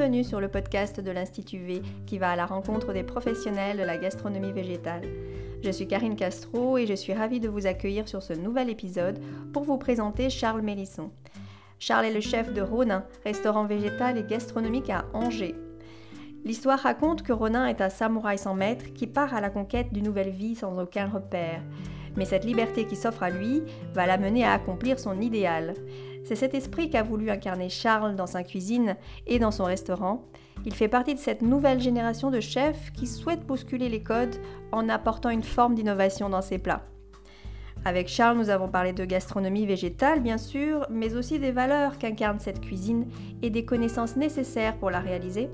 Bienvenue sur le podcast de l'Institut V qui va à la rencontre des professionnels de la gastronomie végétale. Je suis Karine Castro et je suis ravie de vous accueillir sur ce nouvel épisode pour vous présenter Charles Mélisson. Charles est le chef de Ronin, restaurant végétal et gastronomique à Angers. L'histoire raconte que Ronin est un samouraï sans maître qui part à la conquête d'une nouvelle vie sans aucun repère. Mais cette liberté qui s'offre à lui va l'amener à accomplir son idéal. C'est cet esprit qu'a voulu incarner Charles dans sa cuisine et dans son restaurant. Il fait partie de cette nouvelle génération de chefs qui souhaitent bousculer les codes en apportant une forme d'innovation dans ses plats. Avec Charles, nous avons parlé de gastronomie végétale, bien sûr, mais aussi des valeurs qu'incarne cette cuisine et des connaissances nécessaires pour la réaliser.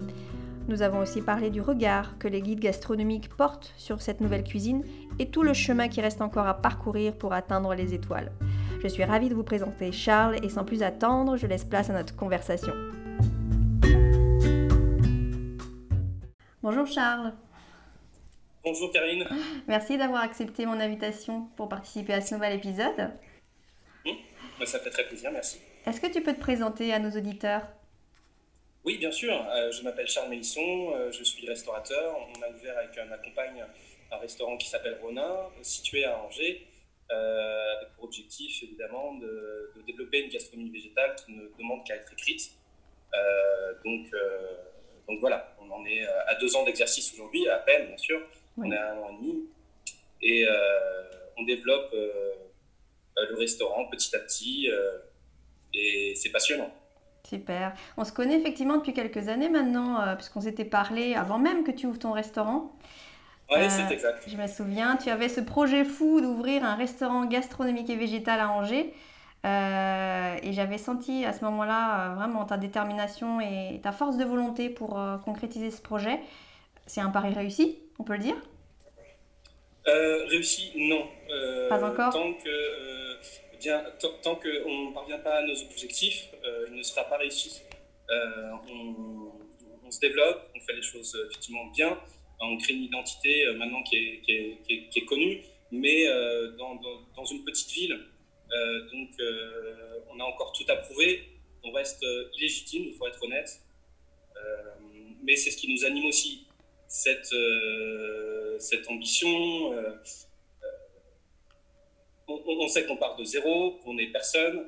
Nous avons aussi parlé du regard que les guides gastronomiques portent sur cette nouvelle cuisine et tout le chemin qui reste encore à parcourir pour atteindre les étoiles. Je suis ravie de vous présenter Charles et sans plus attendre, je laisse place à notre conversation. Bonjour Charles. Bonjour Karine. Merci d'avoir accepté mon invitation pour participer à ce nouvel épisode. Mmh. Ça fait très plaisir, merci. Est-ce que tu peux te présenter à nos auditeurs? Oui, bien sûr. Euh, je m'appelle Charles Mélisson, euh, je suis restaurateur. On a ouvert avec ma compagne un restaurant qui s'appelle Ronin, situé à Angers. Euh, avec pour objectif évidemment de, développer une gastronomie végétale qui ne demande qu'à être écrite. Euh, donc, euh, donc voilà, on en est à deux ans d'exercice aujourd'hui, à peine bien sûr, on est à un an et demi, et on développe le restaurant petit à petit, et c'est passionnant. Super. On se connaît effectivement depuis quelques années maintenant, puisqu'on s'était parlé avant même que tu ouvres ton restaurant. Oui, c'est euh, exact. Je me souviens, tu avais ce projet fou d'ouvrir un restaurant gastronomique et végétal à Angers. Euh, et j'avais senti à ce moment-là euh, vraiment ta détermination et ta force de volonté pour concrétiser ce projet. C'est un pari réussi, on peut le dire? Réussi, non. pas encore? Tant que bien, tant qu'on ne parvient pas à nos objectifs, il ne sera pas réussi. On, on, se développe, on fait les choses effectivement bien, on crée une identité euh, maintenant qui est, connue, mais euh, dans, une petite ville. Euh, donc, on a encore tout à prouver. On reste illégitime, il faut être honnête. mais c'est ce qui nous anime aussi, cette ambition. On, sait qu'on part de zéro, qu'on n'est personne,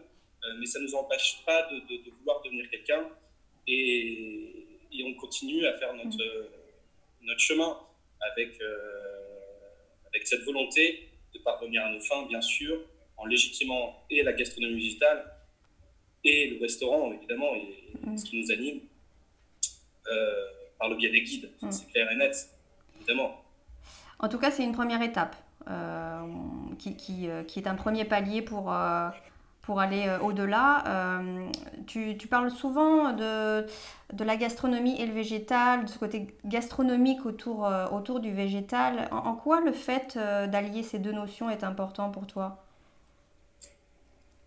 mais ça ne nous empêche pas de, de, vouloir devenir quelqu'un. Et, et, on continue à faire notre, mmh notre chemin avec, euh, avec cette volonté de parvenir à nos fins, bien sûr, en légitimant et la gastronomie digitale et le restaurant, évidemment, et, mm. ce qui nous anime euh, par le biais des guides. Mm. C'est clair et net, évidemment. En tout cas, c'est une première étape euh, qui, qui, qui, est un premier palier pour pour aller euh, au-delà. Euh, tu, tu, parles souvent de, de, la gastronomie et le végétal, de ce côté gastronomique autour, euh, autour du végétal. En, quoi le fait d'allier ces deux notions est important pour toi?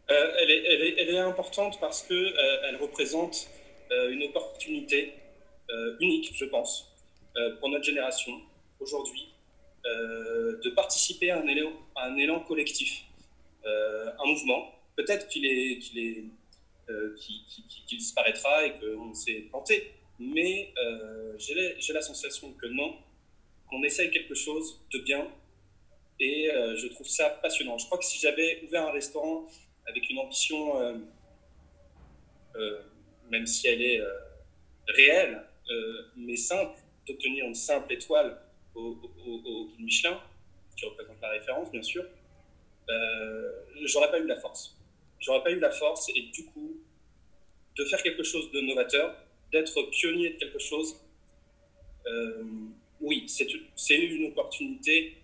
Elle, est, elle, est, elle, est, importante parce qu'elle elle représente une opportunité unique, je pense, pour notre génération aujourd'hui, de participer à un élan, collectif, un mouvement peut-être qu'il est, qu'il est, euh, disparaîtra et qu'on s'est planté. Mais euh, j'ai la sensation que non, qu'on essaye quelque chose de bien. Et euh, je trouve ça passionnant. Je crois que si j'avais ouvert un restaurant avec une ambition, même si elle est réelle, mais simple, d'obtenir une simple étoile au, au, Michelin, qui représente la référence, bien sûr, euh, j'aurais pas eu la force j'aurais pas eu la force et du coup de faire quelque chose de novateur, d'être pionnier de quelque chose. Euh, oui, c'est une opportunité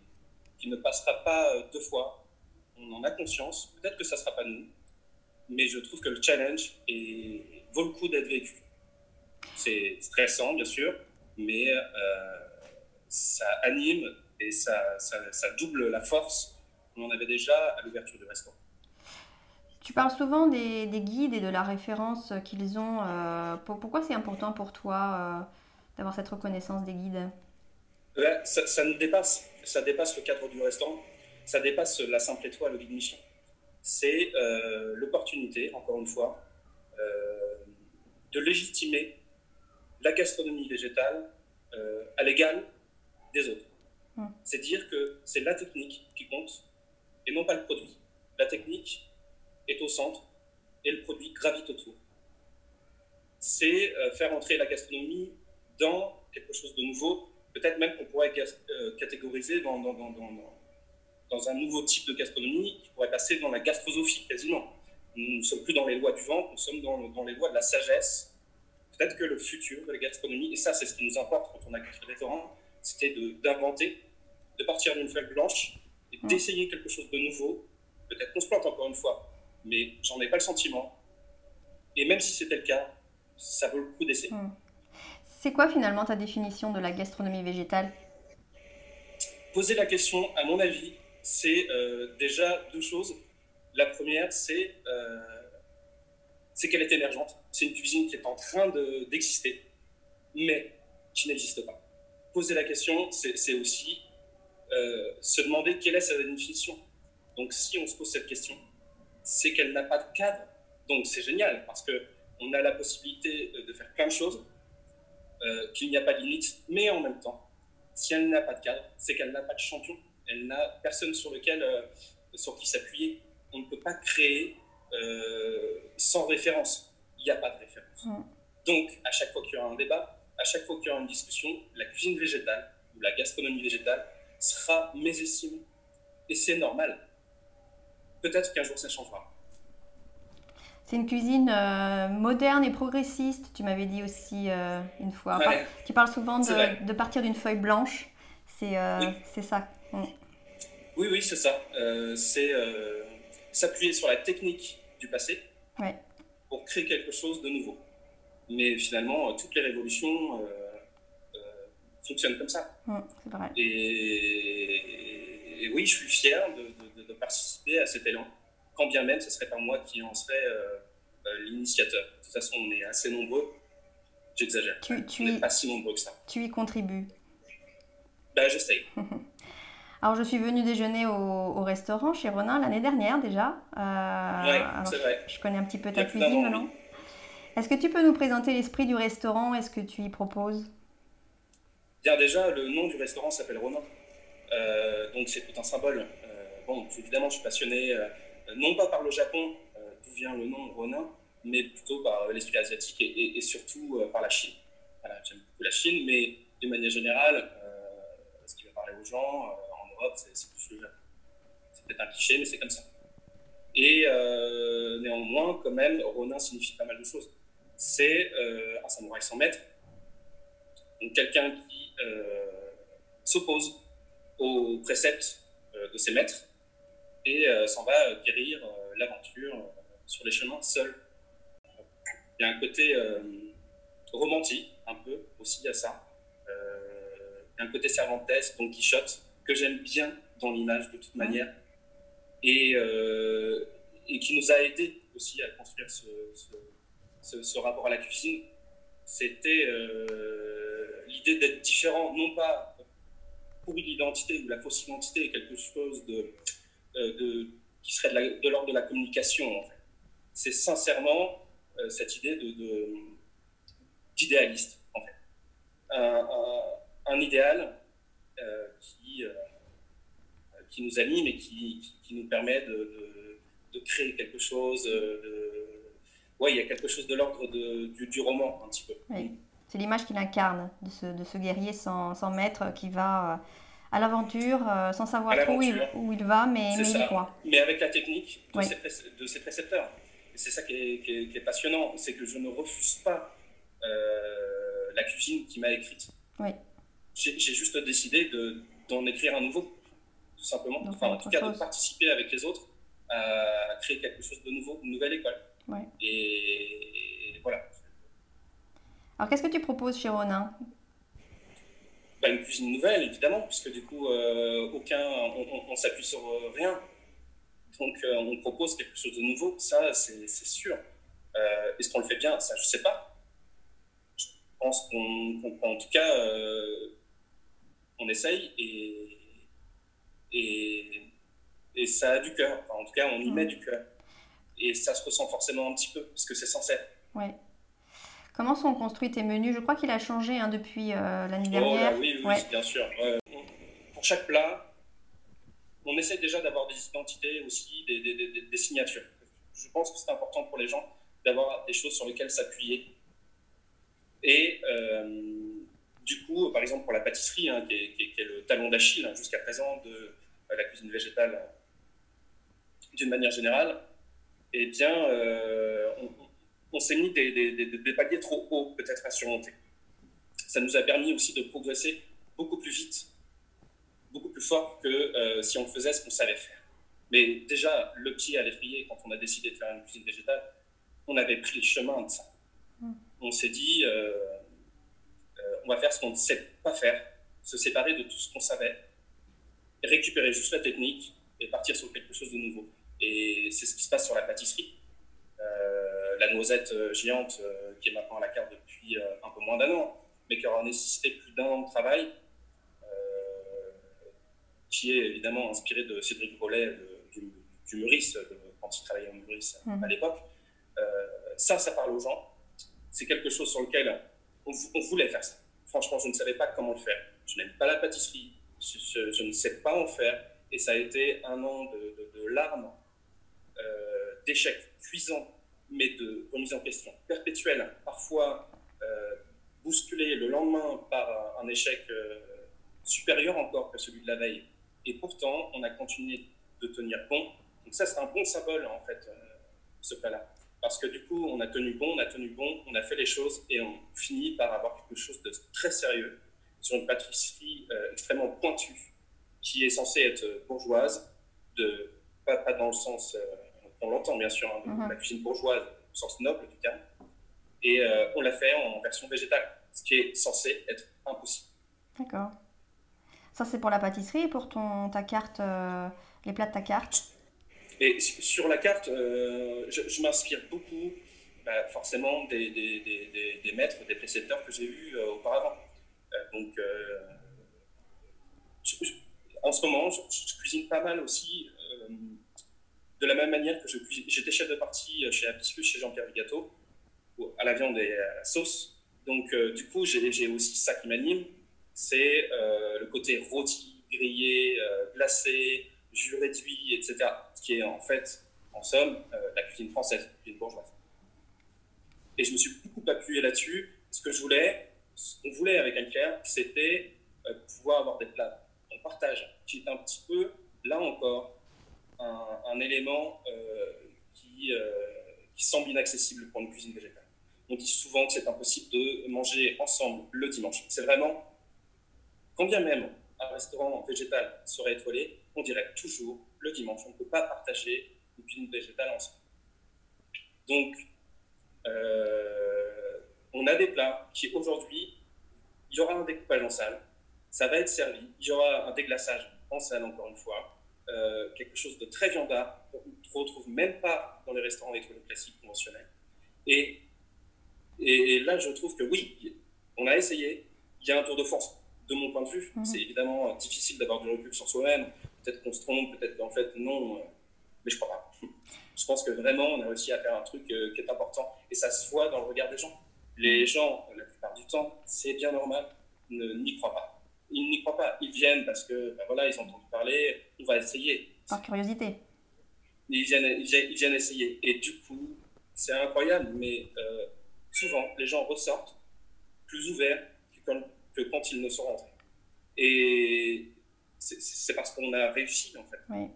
qui ne passera pas euh, deux fois. On en a conscience. Peut-être que ça ne sera pas nous, mais je trouve que le challenge vaut le coup d'être vécu. C'est stressant, bien sûr, mais ça anime et ça, ça, ça double la force qu'on avait déjà à l'ouverture du restaurant. Tu parles souvent des, guides et de la référence qu'ils ont. Euh, pourquoi c'est important pour toi euh, d'avoir cette reconnaissance des guides? Ça, nous dépasse, ça dépasse le cadre du restaurant, ça dépasse la simple étoile au guide Michelin. C'est euh, l'opportunité, encore une fois, de légitimer la gastronomie végétale à l'égal des autres. Mm. C'est dire que c'est la technique qui compte et non pas le produit. La technique est au centre et le produit gravite autour. C'est faire entrer la gastronomie dans quelque chose de nouveau, peut-être même qu'on pourrait catégoriser dans, dans, dans, dans, un nouveau type de gastronomie qui pourrait passer dans la gastrosophie quasiment. Nous ne sommes plus dans les lois du ventre, nous sommes dans, dans les lois de la sagesse. Peut-être que le futur de la gastronomie, et ça c'est ce qui nous importe quand on a créé le restaurant, c'était d'inventer, de, partir d'une feuille blanche et mmh. d'essayer quelque chose de nouveau. Peut-être qu'on se plante encore une fois, mais j'en ai pas le sentiment. Et même si c'était le cas, ça vaut le coup d'essayer. Mmh. C'est quoi finalement ta définition de la gastronomie végétale? Poser la question, à mon avis, c'est euh, déjà deux choses. La première, c'est euh, qu'elle est émergente. C'est une cuisine qui est en train d'exister, mais qui n'existe pas. Poser la question, c'est aussi euh, se demander quelle est sa définition. Donc si on se pose cette question, c'est qu'elle n'a pas de cadre. Donc c'est génial parce qu'on a la possibilité de faire plein de choses, euh, qu'il n'y a pas de limite, mais en même temps, si elle n'a pas de cadre, c'est qu'elle n'a pas de champion. Elle n'a personne sur lequel, euh, sur qui s'appuyer. On ne peut pas créer sans référence. Il n'y a pas de référence. Mm. Donc, à chaque fois qu'il y aura un débat, à chaque fois qu'il y aura une discussion, la cuisine végétale ou la gastronomie végétale sera mésestimée. Et c'est normal. Peut-être qu'un jour ça changera. C'est une cuisine euh, moderne et progressiste, tu m'avais dit aussi euh, une fois. Tu parles souvent de, partir d'une feuille blanche. C'est euh, ça. Mm. Oui, oui, c'est ça. c'est s'appuyer sur la technique du passé pour créer quelque chose de nouveau. Mais finalement, toutes les révolutions fonctionnent comme ça. Mm, c'est vrai. Et, oui, je suis fier de, de participer à cet élan quand bien même ce serait pas moi qui en euh, euh, l'initiateur. De toute façon, on est assez nombreux. J'exagère. Tu, on n'est pas si nombreux que ça. Tu y contribues Ben, j'essaye. Alors, je suis venue déjeuner au, restaurant chez Ronin l'année dernière déjà. Euh, oui, c'est vrai. Je connais un petit peu ta cuisine maintenant. Est-ce que tu peux nous présenter l'esprit du restaurant et ce que tu y proposes? Bien, déjà, le nom du restaurant s'appelle Ronin. donc, c'est tout un symbole. bon, évidemment, je suis passionné euh, non pas par le Japon, euh, d'où vient le nom Ronin, mais plutôt par euh, l'esprit asiatique et, surtout par la Chine. J'aime beaucoup la Chine, mais de manière générale, ce qui va parler aux gens en Europe, c'est plus le Japon. C'est peut-être un cliché, mais c'est comme ça. Et néanmoins, quand même, Ronin signifie pas mal de choses. C'est un samouraï sans maître, donc quelqu'un qui s'oppose aux préceptes de ses maîtres et euh, s'en va guérir euh, l'aventure euh, sur les chemins seul. Il y a un côté romantique, un peu aussi à ça. Il y a un côté cervantesque, Don Quichotte, que j'aime bien dans l'image de toute manière, et, et, qui nous a aidé aussi à construire ce, ce, ce, rapport à la cuisine. C'était l'idée d'être différent, non pas pour une identité ou la fausse identité, quelque chose de, euh, qui serait de l'ordre de, la communication. C'est sincèrement euh, cette idée d'idéaliste, en fait. Un, idéal euh, qui, qui nous anime et qui, qui, nous permet de, créer quelque chose. Ouais, il y a quelque chose de l'ordre du, du, roman, un petit peu. Oui. C'est l'image qu'il incarne de ce, de ce guerrier sans, sans, maître qui va à l'aventure euh, sans savoir trop où il, où il, va, mais, mais il croit. Mais avec la technique de, ses, précepteurs. c'est ça qui est, passionnant, c'est que je ne refuse pas euh, la cuisine qui m'a écrite. Oui. J'ai juste décidé d'en écrire un nouveau, tout simplement. enfin, en tout cas, de participer avec les autres à créer quelque chose de nouveau, une nouvelle école. Et, voilà. Alors, qu'est-ce que tu proposes chez Ronin? Pas une cuisine nouvelle, évidemment, puisque du coup, euh, aucun, on, s'appuie sur euh, rien. Donc, euh, on propose quelque chose de nouveau, ça, c'est sûr. Est-ce qu'on le fait bien? Ça, je sais pas. Je pense qu'on, en tout cas, on essaye et, et, et, ça a du cœur. en tout cas, on y met mmh. du cœur. Et ça se ressent forcément un petit peu, parce que c'est sincère. Ouais. Comment sont construits tes menus? Je crois qu'il a changé hein, depuis l'année oh, dernière. oui, oui, bien sûr. pour chaque plat, on essaie déjà d'avoir des identités aussi, des, des, des, signatures. Je pense que c'est important pour les gens d'avoir des choses sur lesquelles s'appuyer. Et du coup, par exemple, pour la pâtisserie, hein, qui, est, le talon d'Achille hein, jusqu'à présent de euh, la cuisine végétale euh, d'une manière générale, eh bien, euh, on, s'est mis des, paliers trop hauts, peut-être à surmonter. Ça nous a permis aussi de progresser beaucoup plus vite, beaucoup plus fort que si on faisait ce qu'on savait faire. Mais déjà, le pied à l'étrier, quand on a décidé de faire une cuisine végétale, on avait pris le chemin de ça. Mmh. On s'est dit, on va faire ce qu'on ne sait pas faire, se séparer de tout ce qu'on savait, récupérer juste la technique et partir sur quelque chose de nouveau. Et c'est ce qui se passe sur la pâtisserie. Euh, la noisette euh, géante, euh, qui est maintenant à la carte depuis un peu moins d'un an, mais qui aura nécessité plus d'un an de travail, qui est évidemment inspiré de Cédric Rollet, du, du, Meurice, quand il travaillait au Meurice à mhm. l'époque. ça, ça parle aux gens. C'est quelque chose sur lequel on voulait faire ça franchement, je ne savais pas comment le faire. Je n'aime pas la pâtisserie, je, ne sais pas en faire. Et ça a été un an de, larmes, euh, d'échecs cuisants, mais de remise en question perpétuelle, parfois euh, bousculée le lendemain par un, échec euh, supérieur encore que celui de la veille. Et pourtant, on a continué de tenir bon. Donc ça, c'est un bon symbole, en fait, euh, ce plat-là. Parce que du coup, on a tenu bon, on a tenu bon, on a fait les choses et on finit par avoir quelque chose de très sérieux sur une pâtisserie extrêmement pointue qui est censée être bourgeoise, de, pas, dans le sens, on l'entend bien sûr, hein, de mhm. la cuisine bourgeoise au sens noble du terme, et euh, on l'a fait en version végétale, ce qui est censé être impossible. D'accord. Ça, c'est pour la pâtisserie et pour ton, ta carte, les plats de ta carte? Et sur la carte, euh, je, m'inspire beaucoup, bah, forcément, des, des, des, des, maîtres, des précepteurs que j'ai eus euh, auparavant. Euh, donc, en ce moment, je, cuisine pas mal aussi, de la même manière que J'étais chef de partie chez Apiscus, chez Jean-Pierre Vigato, à la viande et à la sauce. Donc, du coup, j'ai aussi ça qui m'anime, c'est le côté rôti, grillé, glacé, jus réduit, etc. Ce qui est en fait, en somme, euh, la cuisine française, la cuisine bourgeoise. Et je me suis beaucoup appuyé là-dessus. Ce que je voulais, ce qu'on voulait avec Anne-Claire, c'était euh, pouvoir avoir des plats en partage, qui est un petit peu, là encore, un, élément euh, qui, qui semble inaccessible pour une cuisine végétale. On dit souvent que c'est impossible de manger ensemble le dimanche. C'est vraiment, quand bien même un restaurant végétal serait étoilé, on dirait toujours le dimanche. On ne peut pas partager une cuisine végétale ensemble. Donc, euh, on a des plats qui aujourd'hui, il y aura un découpage en salle, ça va être servi, il y aura un déglaçage en salle encore une fois, euh, quelque chose de très viandard qu'on ne retrouve même pas dans les restaurants étoilés classiques conventionnels. Et, et là, je trouve que oui, on a essayé, il y a un tour de force de mon point de vue. Mhm. C'est évidemment difficile d'avoir du recul sur soi-même. Peut-être qu'on se trompe, peut-être qu'en fait, non. Euh, mais je crois pas. Je pense que vraiment, on a réussi à faire un truc euh, qui est important. Et ça se voit dans le regard des gens. Les gens, la plupart du temps, c'est bien normal, n'y croient pas. Ils n'y croient pas. Ils viennent parce que, ben voilà, ils ont entendu parler, va essayer. Par curiosité. Ils viennent, ils viennent essayer. Et du coup, c'est incroyable, mais euh, souvent, les gens ressortent plus ouverts que quand, que quand ils ne sont rentrés. Et c'est parce qu'on a réussi, en fait. Oui.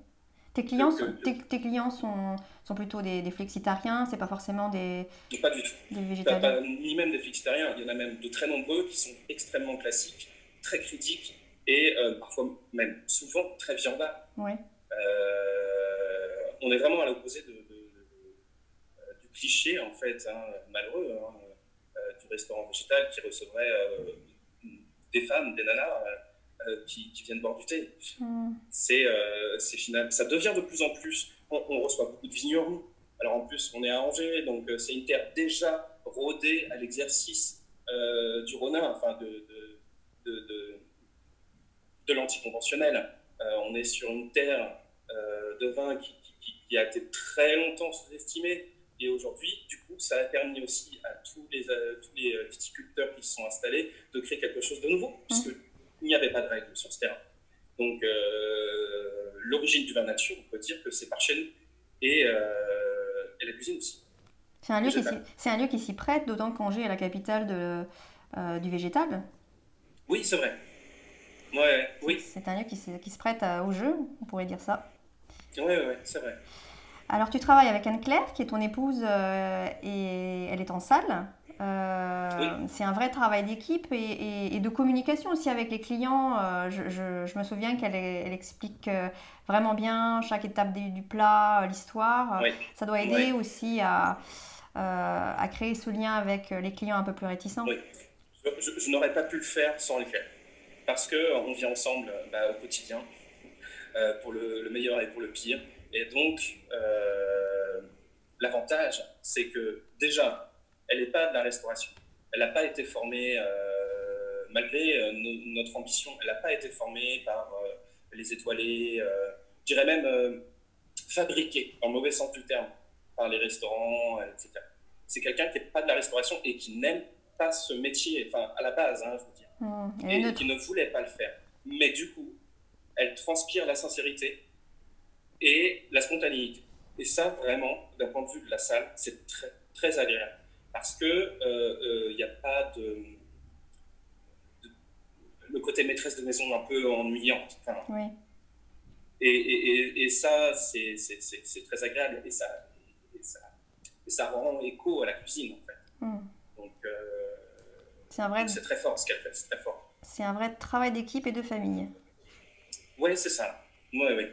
Tes clients, sont, tes, clients sont, sont plutôt des, des flexitariens, c'est pas forcément des. Pas du tout. Des végétariens. ni même des flexitariens. Il y en a même de très nombreux qui sont extrêmement classiques, très critiques et euh, parfois même souvent très viandards. Oui. Euh, on est vraiment à l'opposé de, du cliché, en fait, hein, malheureux, hein, euh, du restaurant végétal qui recevrait des femmes, des nanas euh, qui, viennent boire du thé. Hmm. C'est euh, final. Ça devient de plus en plus. On, reçoit beaucoup de vignerons. Alors en plus, on est à Angers, donc euh, c'est une terre déjà rodée à l'exercice du Ronin, enfin de, de, de, de, l'anticonventionnel. on est sur une terre de vin qui, qui, a été très longtemps sous-estimée Et aujourd'hui, du coup, ça a permis aussi à tous les, tous les viticulteurs qui se sont installés de créer quelque chose de nouveau, mmh. puisqu'il n'y avait pas de règles sur ce terrain. Donc, l'origine du vin nature, on peut dire que c'est par chez nous. Et, et la cuisine aussi. C'est un, lieu qui c'est un lieu qui s'y prête, d'autant qu'Angers est la capitale de, euh, du végétal. Oui, c'est vrai. Ouais, oui. C'est un lieu qui, qui se prête au jeu, on pourrait dire ça. Oui, oui, c'est vrai. Alors, tu travailles avec Anne-Claire, qui est ton épouse, euh, et elle est en salle. Euh, c'est un vrai travail d'équipe et, de communication aussi avec les clients. Je, je, me souviens qu'elle elle explique vraiment bien chaque étape du, plat, l'histoire. Ça doit aider aussi à, à créer ce lien avec les clients un peu plus réticents. Oui je, n'aurais pas pu le faire sans les faire. Parce qu'on vit ensemble bah, au quotidien, euh, pour le, meilleur et pour le pire. Et donc, euh, l'avantage, c'est que déjà, elle n'est pas de la restauration. Elle n'a pas été formée, euh, malgré notre ambition, elle n'a pas été formée par les étoilés, je dirais même fabriquée, en mauvais sens du terme, par les restaurants, etc. C'est quelqu'un qui n'est pas de la restauration et qui n'aime ce métier, à la base, hein, je veux dire, mmh. et, qui ne voulait pas le faire. Mais du coup, elle transpire la sincérité et la spontanéité. Et ça, vraiment, d'un point de vue de la salle, c'est très, très agréable. Parce que il euh, n'y euh, a pas de, le côté maîtresse de maison un peu ennuyant. oui. Et, et, et, ça, c'est très agréable. Et ça, ça, ça, rend écho à la cuisine, en fait. Mmh. Donc, euh, c'est un vrai. C'est très fort ce qu'elle fait, c'est très fort. C'est un vrai travail d'équipe et de famille. Oui, c'est ça. Oui, oui.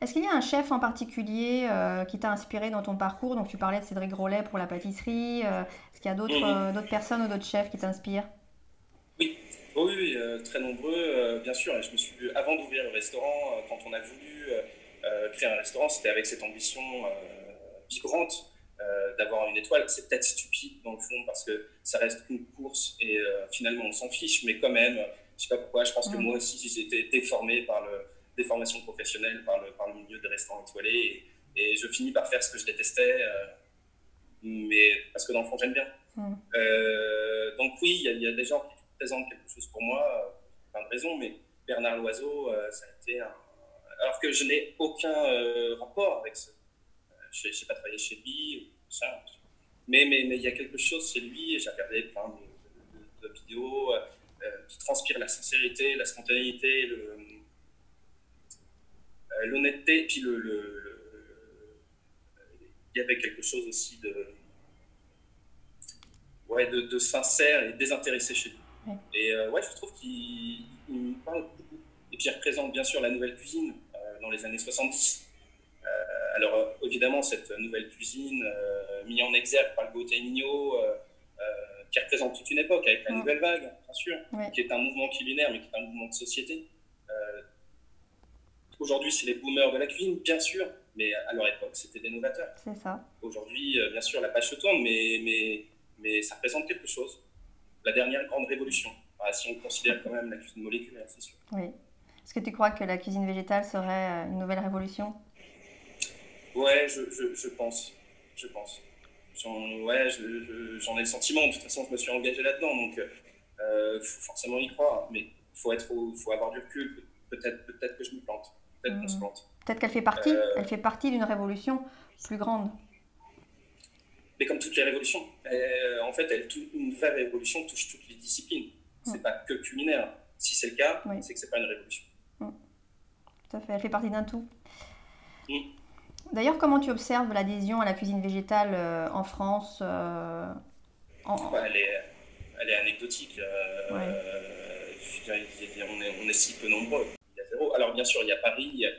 Est-ce qu'il y a un chef en particulier euh, qui t'a inspiré dans ton parcours? Donc, tu parlais de Cédric Grolet pour la pâtisserie. Euh, est-ce qu'il y a d'autres mhm. euh, personnes ou d'autres chefs qui t'inspirent? Oui, oui, oui très nombreux, bien sûr. je me suis, avant d'ouvrir le restaurant, quand on a voulu créer un restaurant, c'était avec cette ambition vibrante euh, d'avoir une étoile. C'est peut-être stupide dans le fond parce que ça reste une course et euh, finalement on s'en fiche, mais quand même, je sais pas pourquoi, je pense que moi aussi j'ai été déformé par le, des formations professionnelles, par le, par le milieu des restaurants étoilés et, je finis par faire ce que je détestais, euh, mais parce que dans le fond j'aime bien. donc oui, il y, y, a des gens qui présentent quelque chose pour moi, plein de raisons, mais Bernard Loiseau, ça a été un... Alors que je n'ai aucun rapport avec ce je n'ai pas travaillé chez lui, ça. Mais il mais, mais, il y a quelque chose chez lui, j'ai regardé plein de, vidéos euh, qui transpirent la sincérité, la spontanéité, euh, l'honnêteté, puis le, le, il y avait quelque chose aussi de, ouais, de, de sincère et désintéressé chez lui. Et euh, ouais, je trouve qu'il parle beaucoup. Et puis il représente bien sûr la nouvelle cuisine dans les années 70 alors, euh, évidemment, cette nouvelle cuisine euh, mise en exergue par le Gauthier Mignot, euh, qui représente toute une époque avec la nouvelle vague, bien sûr, qui est un mouvement culinaire, mais qui est un mouvement de société. Aujourd'hui, c'est les boomers de la cuisine, bien sûr, mais à leur époque, c'était des novateurs. C'est ça. Aujourd'hui, bien sûr, la page se tourne, mais, mais, mais ça représente quelque chose. La dernière grande révolution, si on considère quand même la cuisine moléculaire, c'est sûr. Oui. Est-ce que tu crois que la cuisine végétale serait une nouvelle révolution? Ouais, je, je, je, pense. Je pense. J'en, ouais, j'en ai le sentiment. De toute façon, je me suis engagé là-dedans. Donc, euh, faut forcément y croire. Mais il faut, être, faut avoir du recul. Peut-être, peut-être que je me plante. Peut-être qu'on se mmh. plante. Peut-être qu'elle fait partie. Euh, elle fait partie d'une révolution plus grande. Mais comme toutes les révolutions, en fait, elle, une vraie révolution touche toutes les disciplines. C'est n'est mmh. pas que culinaire. Si c'est le cas, c'est que c'est pas une révolution. Mmh. Tout à fait. Elle fait partie d'un tout. D'ailleurs, comment tu observes l'adhésion à la cuisine végétale euh, en France euh, elle, est, elle, est, anecdotique. Euh, on, est, on, est, si peu nombreux. Il y a zéro. Alors, bien sûr, il y a Paris, il y a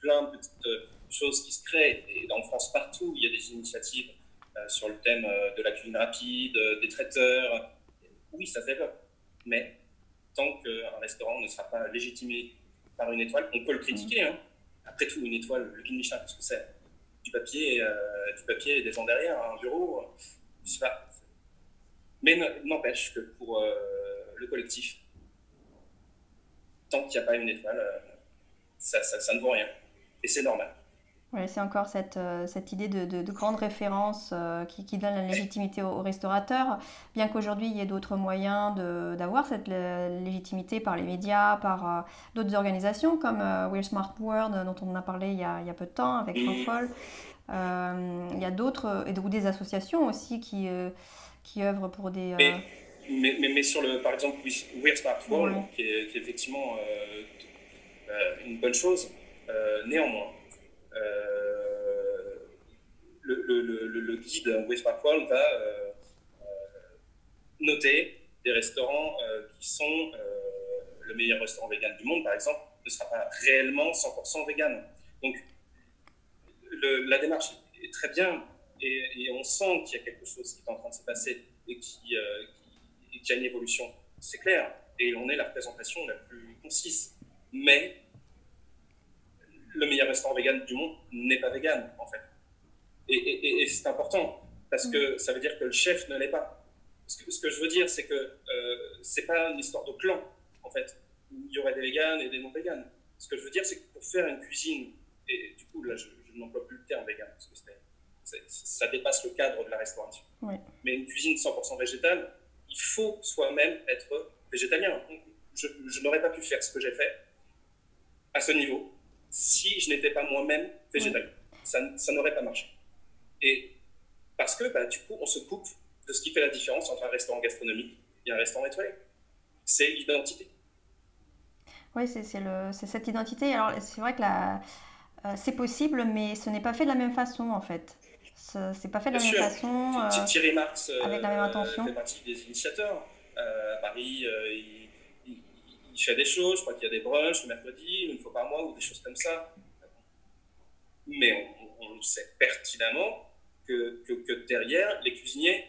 plein de petites choses qui se créent. Et en France, partout, il y a des initiatives sur le thème de la cuisine rapide, des traiteurs. Oui, ça se développe. Mais tant qu'un restaurant ne sera pas légitimé par une étoile, on peut le critiquer. Hein. Après tout, une étoile, le guide Michelin, qu'est-ce que c'est? Du papier, euh, du papier et des gens derrière, un bureau. Je sais pas. Mais n'empêche que pour euh, le collectif, tant qu'il n'y a pas une étoile, euh, ça, ça, ne vaut rien. Et c'est normal. Ouais, c'est encore cette, euh, cette idée de, de, de grande référence euh, qui, qui donne la légitimité aux, aux restaurateurs, bien qu'aujourd'hui il y ait d'autres moyens d'avoir cette légitimité par les médias, par euh, d'autres organisations comme We're Smart World dont on en a parlé il y a, il y a peu de temps avec Franck il y a d'autres, et- ou des associations aussi qui, qui œuvrent pour des... Mais, mais, mais, mais sur le, par exemple, We're Smart World, Ouais. qui, est, qui est effectivement une bonne chose, néanmoins, le, le, guide World va euh, euh, noter des restaurants euh, qui sont euh, le meilleur restaurant vegan du monde, par exemple, ne sera pas réellement 100% vegan. Donc, la démarche est très bien et, on sent qu'il y a quelque chose qui est en train de se passer et qui, euh, qui, y a une évolution. C'est clair. Et on est la représentation la plus concise. Mais le meilleur restaurant vegan du monde n'est pas vegan, en fait. Et, et- et- et c'est important parce que ça veut dire que le chef ne l'est pas. Ce que, ce que je veux dire, c'est que euh, c'est pas une histoire de clan, en fait. Il y aurait des véganes et des non véganes. Ce que je veux dire, c'est que pour faire une cuisine, et du coup, là, je, je n'emploie plus le terme vegan parce que ça dépasse le cadre de la restauration. Oui. Mais une cuisine 100% végétale, il faut soi-même être végétalien. Je, je n'aurais pas pu faire ce que j'ai fait à ce niveau si je n'étais pas moi-même végétalien. Ça, n- ça n'aurait pas marché. Et parce que bah, du coup, on se coupe de ce qui fait la différence entre un restaurant gastronomique et un restaurant étoilé. C'est l'identité. Oui, c'est cette identité. Alors, c'est vrai que la, euh, c'est possible, mais ce n'est pas fait de la même façon, en fait. Ce- C'est pas fait de la Bien même sûr. façon. Euh, Thierry Marx euh, avec la même intention. fait partie des initiateurs. Euh, à Paris, euh, il, il- il fait des choses. Je crois qu'il y a des brunchs le mercredi, une fois par mois, ou des choses comme ça. Mais on, sait pertinemment que, que, derrière, les cuisiniers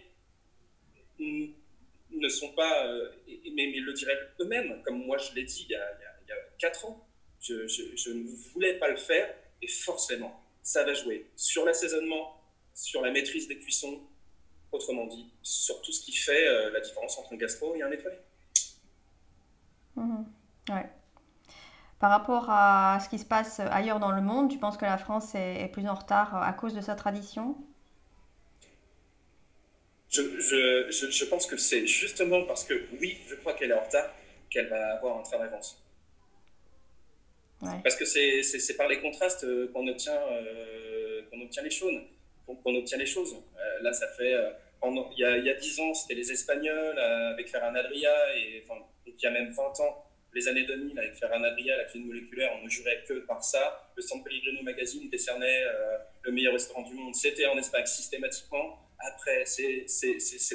ne sont pas. euh, mais, ils le diraient eux-mêmes, comme moi je l'ai dit il y, a, il, y a, il y a 4 ans. Je ne voulais pas le faire, et forcément, ça va jouer sur l'assaisonnement, sur la maîtrise des cuissons, autrement dit, sur tout ce qui fait euh, la différence entre un gastro et un étoilé. Mhm, ouais. Par rapport à ce qui se passe ailleurs dans le monde, tu penses que la France est, est plus en retard à cause de sa tradition? Je, je, je, je pense que c'est justement parce que, oui, je crois qu'elle est en retard, qu'elle va avoir un train d'avance. Ouais. Parce que c'est par les contrastes euh, qu'on obtient, euh, qu'on obtient les choses. Qu'on obtient les choses. Euh, là, ça fait. euh, il, y a, il y a 10 ans, c'était les Espagnols euh, avec Ferran Adria, et il y a même 20 ans, les années 2000, avec Ferran Adria, la cuisine moléculaire, on ne jurait que par ça. Le San Pellegrino Magazine décernait euh, le meilleur restaurant du monde. C'était en Espagne systématiquement. Après, c'est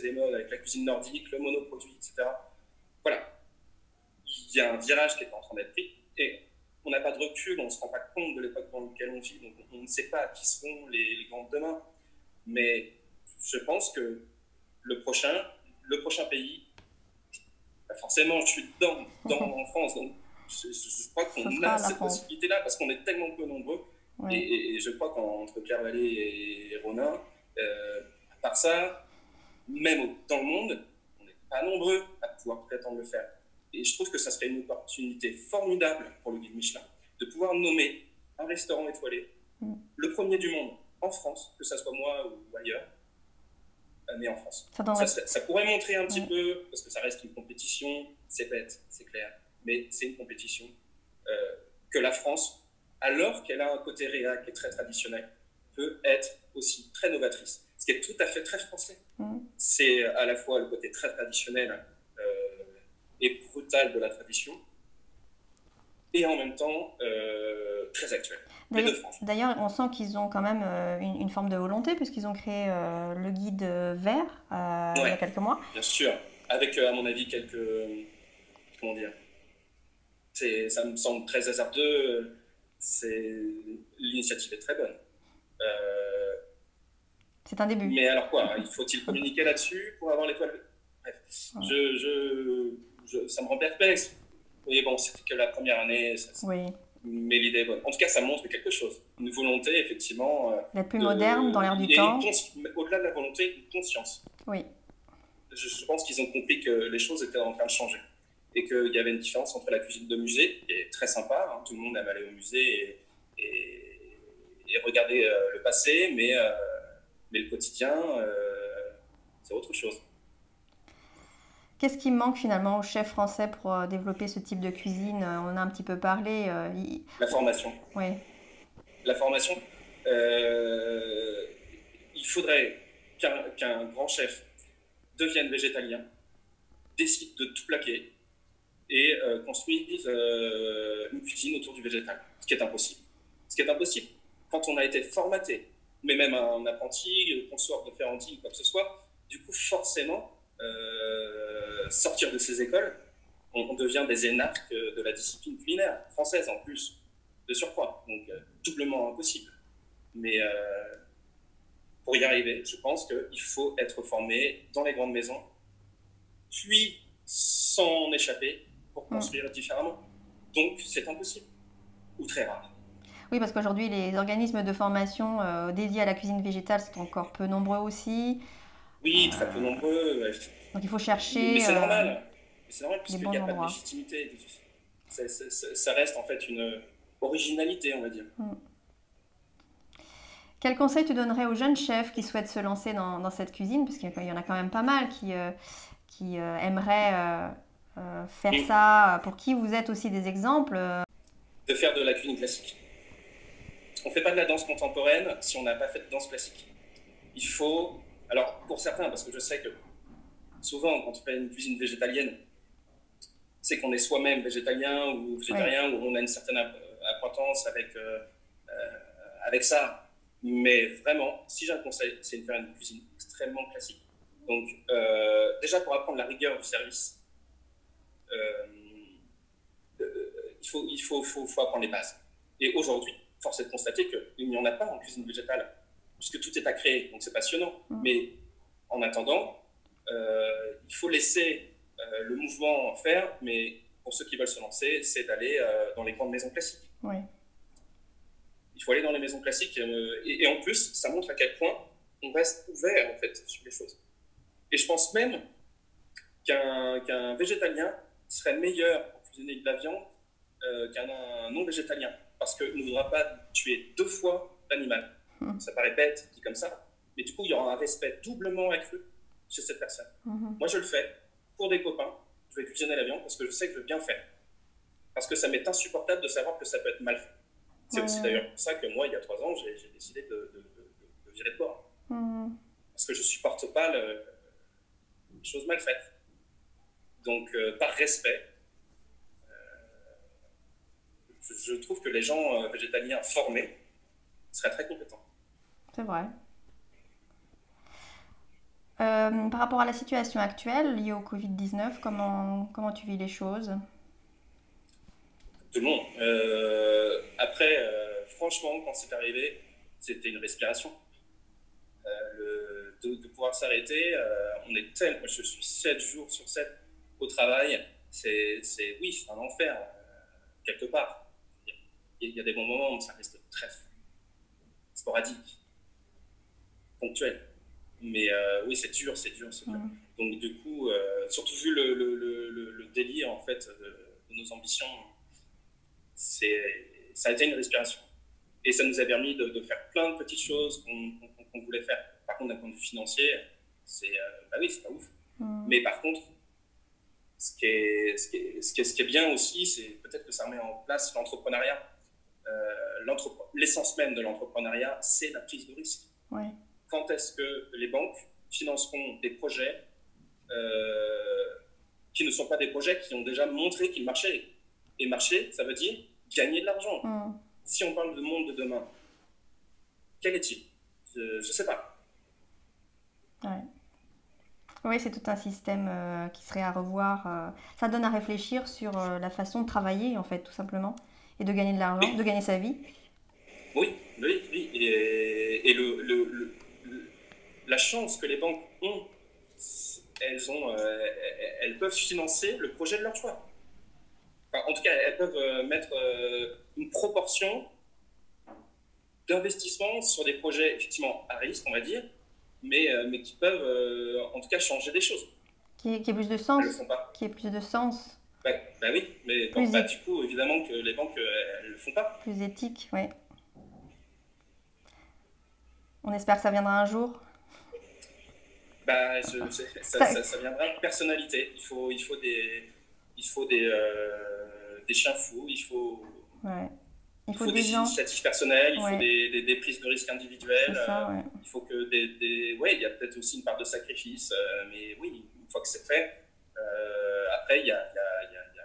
des modes avec la cuisine nordique, le monoproduit, etc. Voilà. Il y a un virage qui est en train d'être pris, et on n'a pas de recul, on ne se rend pas compte de l'époque dans laquelle on vit, donc on ne sait pas qui seront les, les grands de demain. Mais je pense que le prochain, le prochain pays, bah forcément, je suis dedans, dans, en France, donc je, crois Ce qu'on a cette possibilité-là parce qu'on est tellement peu nombreux. Ouais. Et, je crois qu'entre Pierre Vallée et Ronin, euh, à part ça, même dans le monde, on n'est pas nombreux à pouvoir prétendre le faire. Et je trouve que ça serait une opportunité formidable pour le guide Michelin de pouvoir nommer un restaurant étoilé, Mm. le premier du monde en France, que ça soit moi ou ailleurs, mais en France. Ça pourrait montrer un petit Ouais. peu, parce que ça reste une compétition, c'est bête, c'est clair, mais c'est une compétition euh, que la France, alors qu'elle a un côté réa qui est très traditionnel, peut être aussi très novatrice. Ce qui est tout à fait très français. Mhm. C'est à la fois le côté très traditionnel euh, et brutal de la tradition, et en même temps euh, très actuel. D'ailleurs, on sent qu'ils ont quand même euh, une, une forme de volonté puisqu'ils ont créé euh, le guide vert il y a quelques mois. Bien sûr, avec à mon avis quelques comment dire, ça me semble très hasardeux. L'initiative est très bonne. C'est un début. mais alors quoi Il faut-il communiquer là-dessus pour avoir l'étoile Bref, Ouais. je, je, je- ça me rend perplexe. Mais bon, c'était que la première année, ça- ça- Oui, mais l'idée est bonne. En tout cas, ça montre quelque chose. Une volonté, effectivement. euh, d'être plus de- moderne dans l'air du temps. Au-delà de la volonté, une conscience. Oui, je, je pense qu'ils ont compris que les choses étaient en train de changer et qu'il y avait une différence entre la cuisine de musée, qui est très sympa, hein, tout le monde aime aller au musée et, et- et regarder le passé, mais, mais le quotidien, c'est autre chose. Qu'est-ce qui manque finalement au chef français pour développer ce type de cuisine? On a un petit peu parlé. La formation. Oui. La formation. il faudrait qu'un grand chef devienne végétalien, décide de tout plaquer et euh, construise euh, une cuisine autour du végétal, ce qui est impossible. Ce qui est impossible. Quand on a été formaté, mais même un apprenti, consort de Ferrandi ou quoi que ce soit, du coup, forcément, euh, sortir de ces écoles, on, devient des énarques de la discipline culinaire française en plus, de surcroît. Donc, doublement impossible. Mais pour y arriver, je pense qu'il faut être formé dans les grandes maisons, puis s'en échapper pour mm. construire différemment. Donc, c'est impossible, ou très rare. Oui, parce qu'aujourd'hui, les organismes de formation euh, dédiés à la cuisine végétale sont encore peu nombreux aussi. Oui, très peu nombreux. Donc, il faut chercher. Mais c'est normal. Euh, c'est normal, puisqu'il n'y a pas de légitimité. Ça, reste en fait une originalité, on va dire. Mm. Quel conseil tu donnerais aux jeunes chefs qui souhaitent se lancer dans, cette cuisine? Parce qu'il y en a quand même pas mal qui, euh, qui euh, aimeraient euh, faire ça, pour qui vous êtes aussi des exemples De faire de la cuisine classique. On ne fait pas de la danse contemporaine si on n'a pas fait de danse classique. Il faut, alors pour certains, parce que je sais que souvent quand on fait une cuisine végétalienne, c'est qu'on est soi-même végétalien ou végétarien, ou on a une certaine appointance avec, avec ça mais vraiment, si j'ai un conseil, c'est de faire une cuisine extrêmement classique. Donc, euh, déjà pour apprendre la rigueur du service, euh, euh, il, faut, il faut, faut, faut, apprendre les bases. Et aujourd'hui, force est de constater qu'il n'y en a pas en cuisine végétale, puisque tout est à créer, donc c'est passionnant. Mm. Mais en attendant, il faut laisser le mouvement faire, mais pour ceux qui veulent se lancer, c'est d'aller dans les grandes maisons classiques. Oui il faut aller dans les maisons classiques. Euh, et, en plus, ça montre à quel point on reste ouvert en fait sur les choses. Et je pense même qu'un végétalien serait meilleur pour cuisiner de la viande euh, qu'un non-végétalien, parce qu'il ne voudra pas tuer deux fois l'animal. Mmh. Ça paraît bête, dit comme ça, mais du coup, il y aura un respect doublement accru chez cette personne. Mmh. Moi, je le fais pour des copains. Je vais cuisiner la viande parce que je sais que je veux bien faire. Parce que ça m'est insupportable de savoir que ça peut être mal fait. C'est aussi d'ailleurs pour ça que moi, il y a trois ans, j'ai décidé de, virer de bord. Parce que je supporte pas les choses mal faites. Donc, euh, par respect, euh, je, trouve que les gens euh, végétaliens formés très compétents. C'est vrai. par rapport à la situation actuelle liée au Covid-19, comment, comment tu vis les choses? Tout le monde. Euh, après, euh, franchement, quand c'est arrivé, c'était une respiration. Euh, de, pouvoir s'arrêter, on est tel, moi je suis 7 jours sur 7 au travail, c'est, oui, c'est un enfer, quelque part. Il y, a des bons moments où ça reste très sporadique, ponctuel. Mais oui, c'est dur, c'est dur, c'est dur. Mmh. Donc du coup, surtout vu le, le, le, le, délire en fait de nos ambitions ça a été une respiration. Et ça nous a permis de, faire plein de petites choses qu'on voulait faire. Par contre, d'un point de vue financier, c'est euh, bah oui, c'est pas ouf. Mais par contre, ce qui est, ce qui est, ce qui est, ce qui est bien aussi, c'est peut-être que ça met en place l'entrepreneuriat. Euh, L'essence même de l'entrepreneuriat, c'est la prise de risque. Quand est-ce que les banques financeront des projets euh, qui ne sont pas des projets qui ont déjà montré qu'ils marchaient? Et marcher, ça veut dire gagner de l'argent. Hmm. Si on parle de monde de demain, quel est-il? Je ne sais pas. Oui, c'est tout un système euh, qui serait à revoir. Euh. ça donne à réfléchir sur euh, la façon de travailler, en fait, tout simplement, et de gagner de l'argent, de gagner sa vie. Oui, oui, oui. Et, le, le, la chance que les banques ont, elles, ont, elles peuvent financer le projet de leur choix en tout cas, elles peuvent euh, mettre euh, une proportion d'investissement sur des projets effectivement à risque, on va dire, mais, euh, mais qui peuvent en tout cas changer des choses. Qui, qui ait plus de sens. Elles le font pas. Qui ait plus de sens. Bah, bah oui, mais bah, du coup, évidemment que les banques, elles le font pas. Plus éthique, oui. On espère que ça viendra un jour. Bah, ça, ça, viendra de personnalité. Il faut, il faut des, il faut des, euh, des chiens fous, il faut, ouais. il faut, des, initiatives personnelles, il faut des, des, prises de risques individuelles. Ça, ouais. Il faut que des, des... Ouais, il y a peut-être aussi une part de sacrifice, euh, mais oui, une fois que c'est fait, euh, après, il y a, y, a, y, a, y a,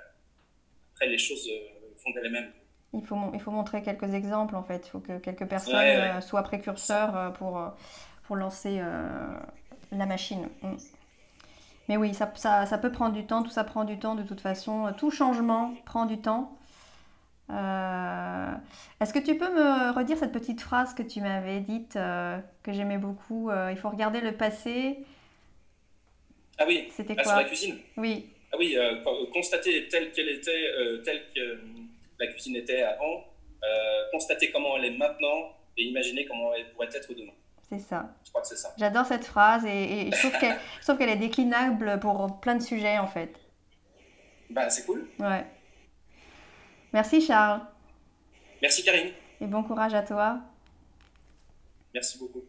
après, les choses font d'elles-mêmes. Il faut, il faut montrer quelques exemples en fait. Il faut que quelques personnes soient précurseurs pour, pour lancer la machine. Mm. Mais oui, ça, ça, ça, peut prendre du temps, tout ça prend du temps de toute façon. Tout changement prend du temps. Euh, est-ce que tu peux me redire cette petite phrase que tu m'avais dite, euh, que j'aimais beaucoup euh, Il faut regarder le passé. Ah oui, c'était ah, quoi sur la cuisine Oui. Ah oui, constater telle qu'elle était, telle que la cuisine était avant, constater comment elle est maintenant et imaginer comment elle pourrait être demain. C'est ça. Je crois que c'est ça. J'adore cette phrase et, je trouve qu'elle est déclinable pour plein de sujets en fait. Bah, c'est cool. Ouais. Merci Charles. Merci Karine. Et bon courage à toi. Merci beaucoup.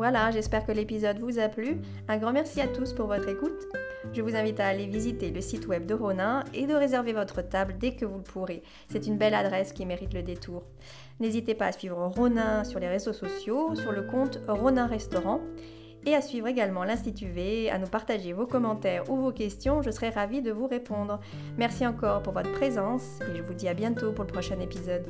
Voilà, j'espère que l'épisode vous a plu. Un grand merci à tous pour votre écoute. Je vous invite à aller visiter le site web de Ronin et de réserver votre table dès que vous le pourrez. C'est une belle adresse qui mérite le détour. N'hésitez pas à suivre Ronin sur les réseaux sociaux, sur le compte Ronin Restaurant et à suivre également l'Institut V, à nous partager vos commentaires ou vos questions, je serai ravie de vous répondre. Merci encore pour votre présence et je vous dis à bientôt pour le prochain épisode.